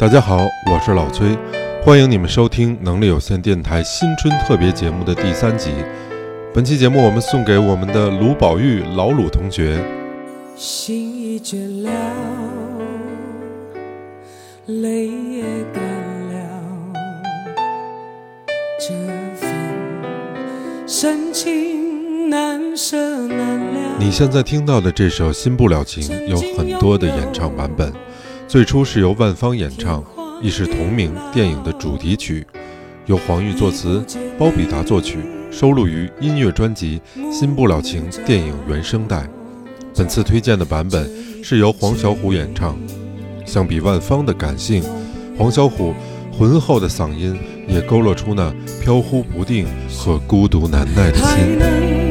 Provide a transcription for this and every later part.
大家好，我是老崔，欢迎你们收听能力有限电台新春特别节目的第三集。本期节目我们送给我们的卢宝玉老鲁同学。心已倦了，泪也干了，这份深情难舍难了。你现在听到的这首《新不了情》有很多的演唱版本。最初是由万芳演唱，亦是同名电影的主题曲，由黄玉作词，包比达作曲，收录于音乐专辑《新不了情》电影原声带。本次推荐的版本是由黄小琥演唱。相比万芳的感性，黄小琥浑厚的嗓音也勾勒出那飘忽不定和孤独难耐的心。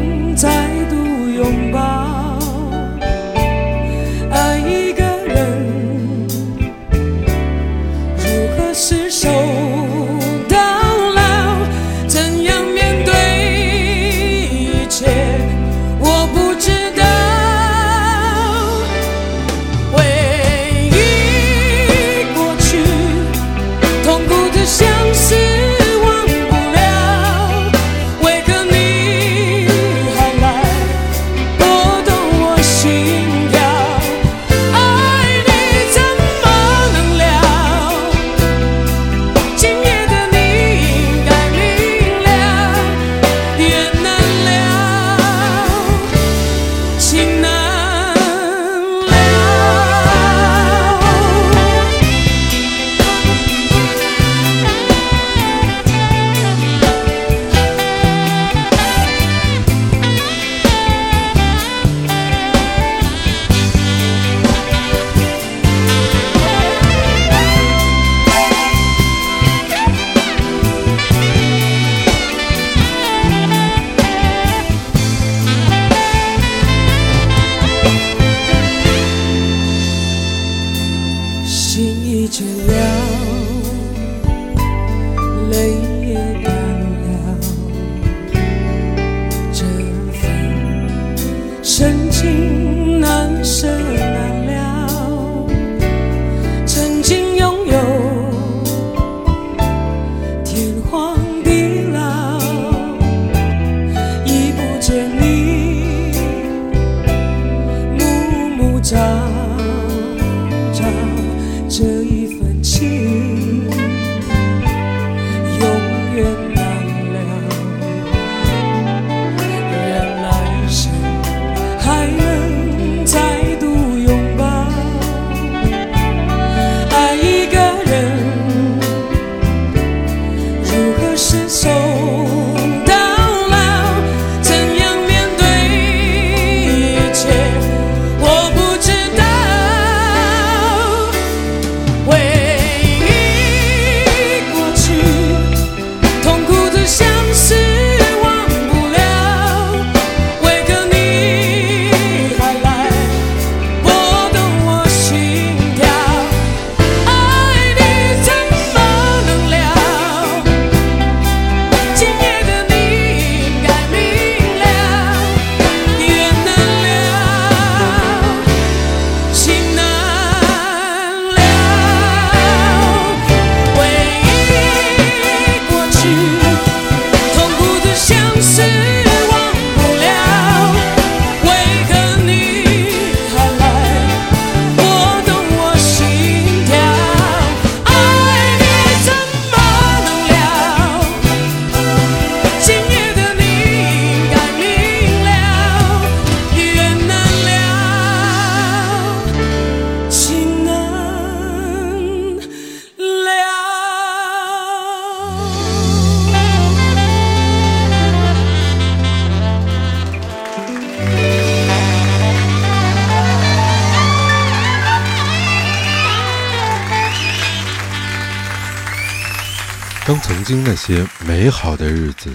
当曾经那些美好的日子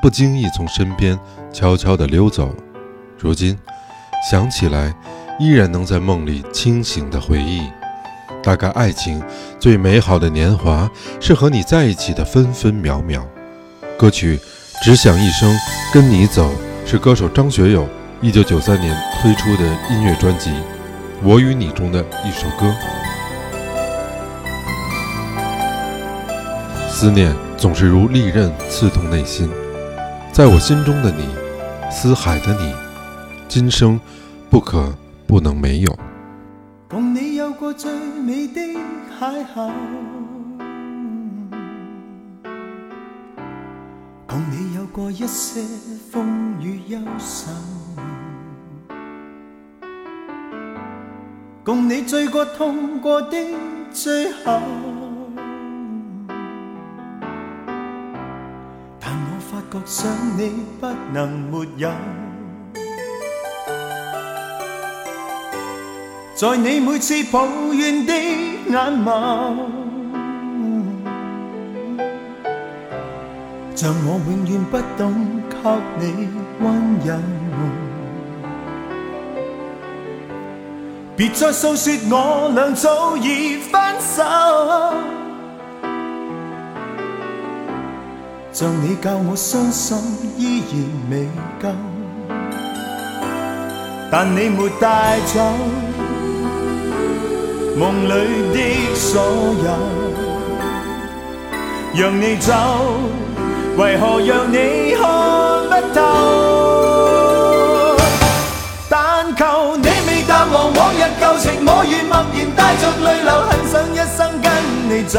不经意从身边悄悄地溜走，如今想起来，依然能在梦里清醒的回忆。大概爱情最美好的年华是和你在一起的分分秒秒。歌曲《只想一生跟你走》是歌手张学友一九九三年推出的音乐专辑《我与你》中的一首歌。思念总是如利刃刺痛内心，在我心中的你，思海的你，今生不可不能没有。共你有过最美的邂逅，共你有过一些风雨忧愁，共你醉过痛过的最后。觉想你不能没有，在你每次抱怨的眼眸，像我永远不懂给你温柔。别再诉说我俩早已分手。像你教我伤心依然未够，但你没带走梦里的所有，让你走，为何让你看不透？但求你未淡忘往日旧情，我愿默然带着泪流，很想一生跟你走。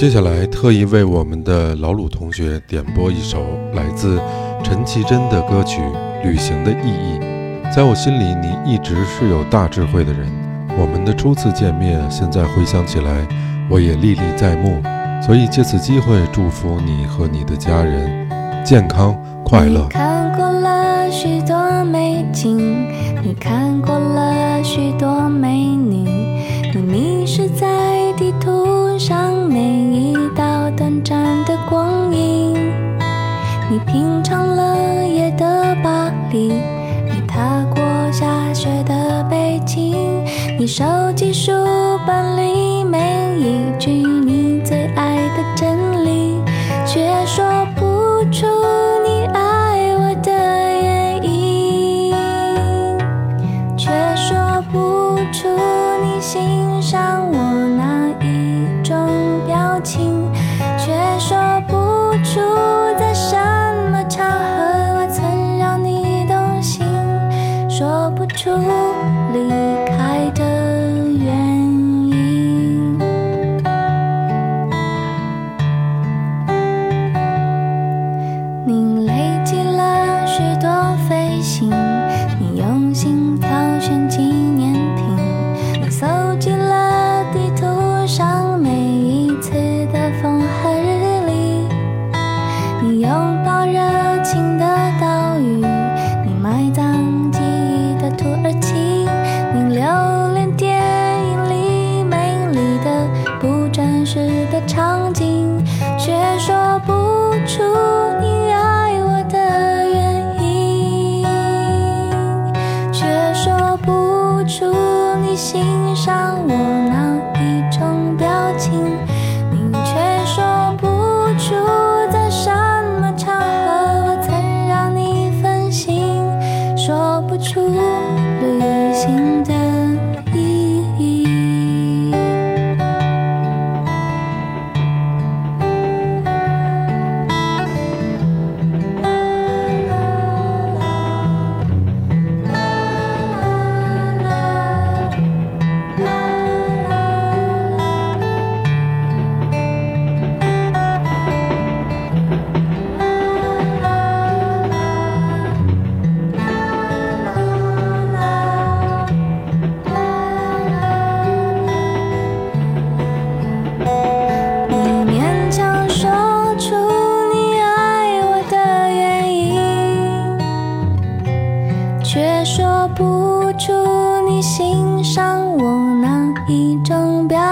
接下来特意为我们的老鲁同学点播一首来自陈绮贞的歌曲《旅行的意义》。在我心里，你一直是有大智慧的人。我们的初次见面，现在回想起来，我也历历在目。所以借此机会祝福你和你的家人健康快乐。看过了许多美景，你看过你收集书本里不出。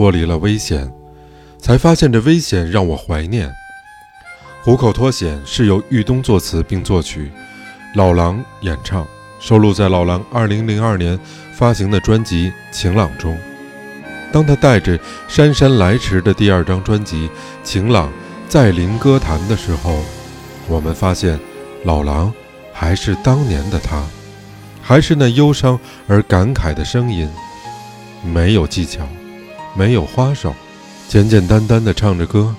脱离了危险，才发现这危险让我怀念。虎口脱险是由豫东作词并作曲，老狼演唱，收录在老狼2002年发行的专辑《晴朗》中。当他带着姗姗来迟的第二张专辑《晴朗》再临歌坛的时候，我们发现老狼还是当年的他，还是那忧伤而感慨的声音。没有技巧，没有花哨，简简单单的唱着歌，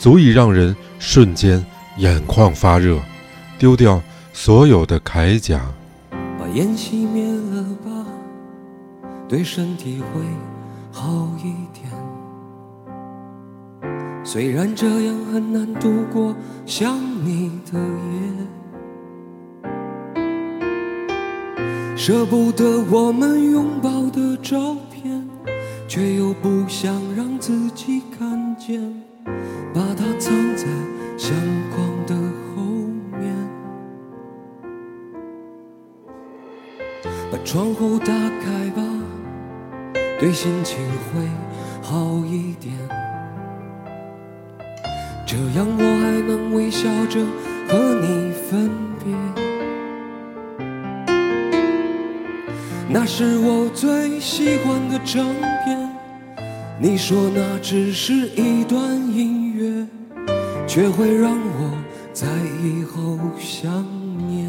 足以让人瞬间眼眶发热，丢掉所有的铠甲。把烟熄灭了吧，对身体会好一点。虽然这样很难度过想你的夜，舍不得我们拥抱的照，却又不想让自己看见，把它藏在相框的后面。把窗户打开吧，对心情会好一点。这样我还能微笑着和你分别。那是我最喜欢的唱，你说那只是一段音乐，却会让我在以后想念。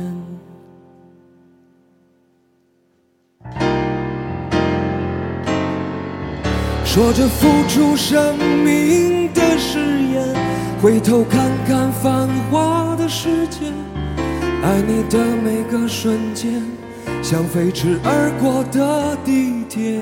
说着付出生命的誓言，回头看看繁华的世界，爱你的每个瞬间，像飞驰而过的地铁。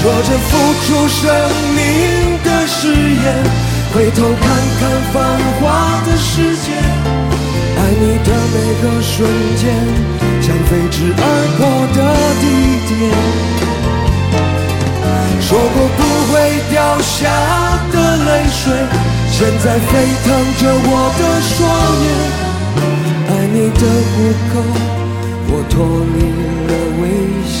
说着付出生命的誓言，回头看看繁华的世界，爱你的每个瞬间，像飞驰而过的地铁。说过不会掉下的泪水，现在沸腾着我的双眼。爱你的虎口，我脱离了危险。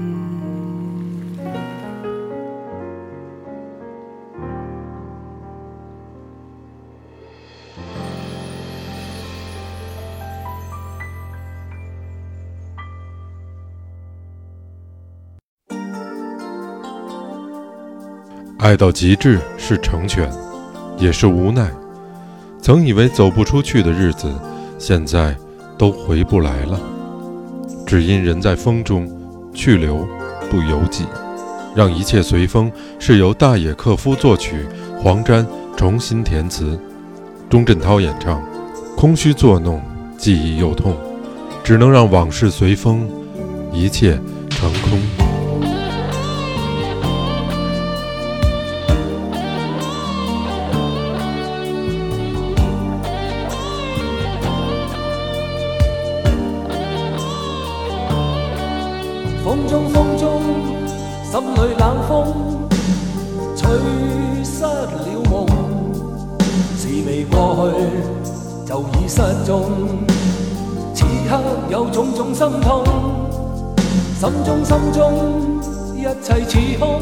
爱到极致是成全，也是无奈。曾以为走不出去的日子，现在都回不来了。只因人在风中，去留不由己。让一切随风，是由大野克夫作曲，黄沾重新填词，钟镇涛演唱。空虚作弄，记忆又痛，只能让往事随风，一切成空。一切似空。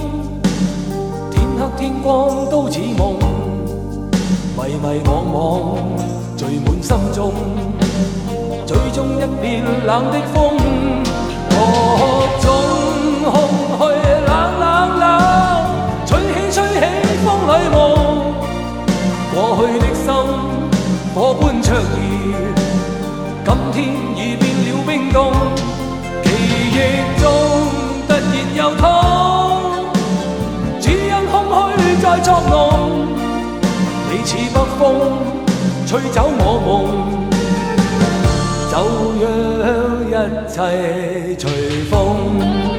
天黑天光都似梦，迷迷惘惘聚满心中，最终一片冷的风。作弄，你似北风，吹走我梦，就让一切随风。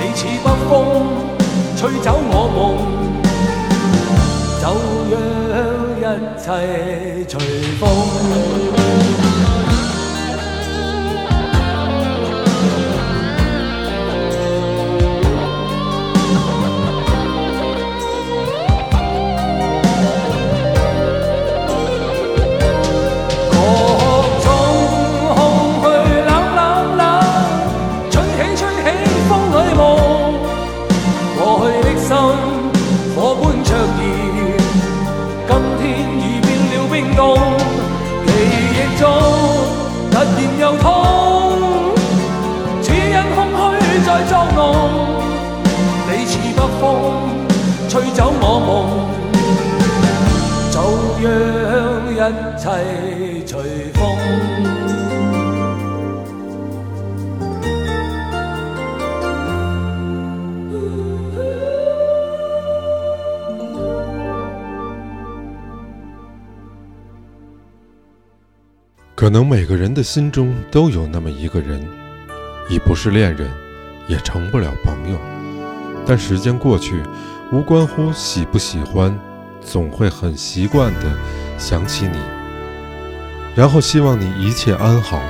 你似北风吹走我梦。就让一切随风。在作弄，你似北风吹走我梦。就让一切随风。可能每个人的心中都有那么一个人，已不是恋人，也成不了朋友。但时间过去，无关乎喜不喜欢，总会很习惯地想起你，然后希望你一切安好。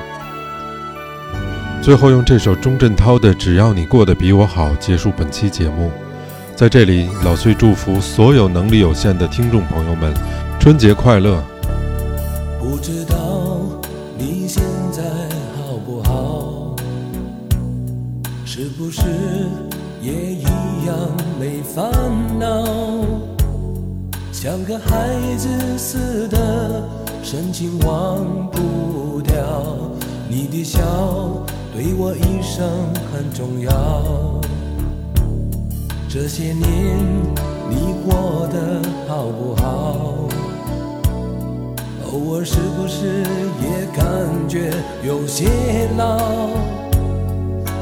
最后用这首钟镇涛的《只要你过得比我好》结束本期节目。在这里，老崔祝福所有能力有限的听众朋友们，春节快乐！不知道你现在是不是也一样没烦恼？像个孩子似的，深情忘不掉。你的笑对我一生很重要。这些年你过得好不好？偶尔是不是也感觉有些老？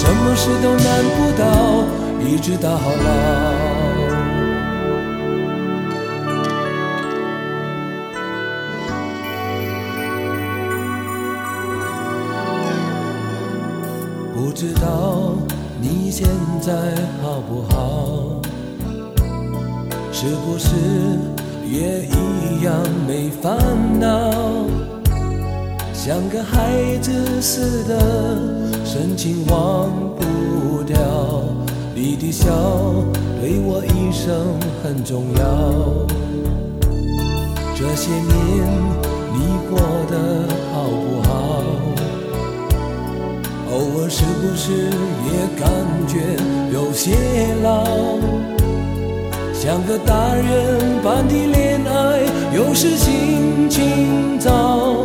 什么事都难不倒，一直到老。不知道你现在好不好？是不是也一样没烦恼？像个孩子似的，深情忘不掉。你的笑对我一生很重要。这些年你过得好不好？偶尔是不是也感觉有些老？像个大人般的恋爱，有时心情糟。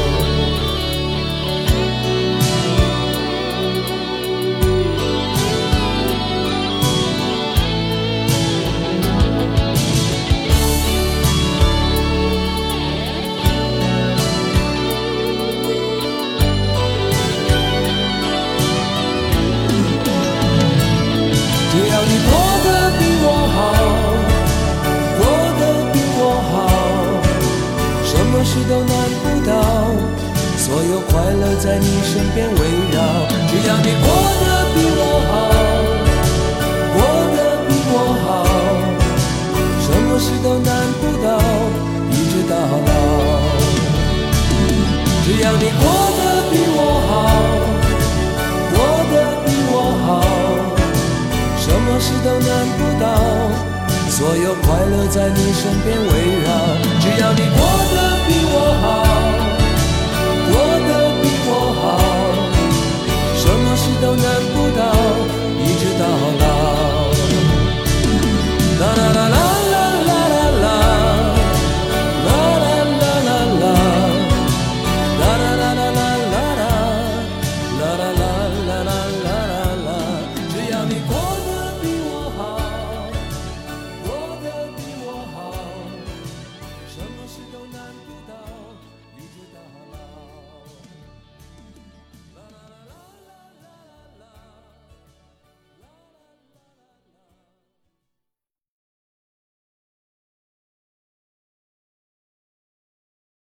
所有快乐在你身边围绕只要你过得比我好。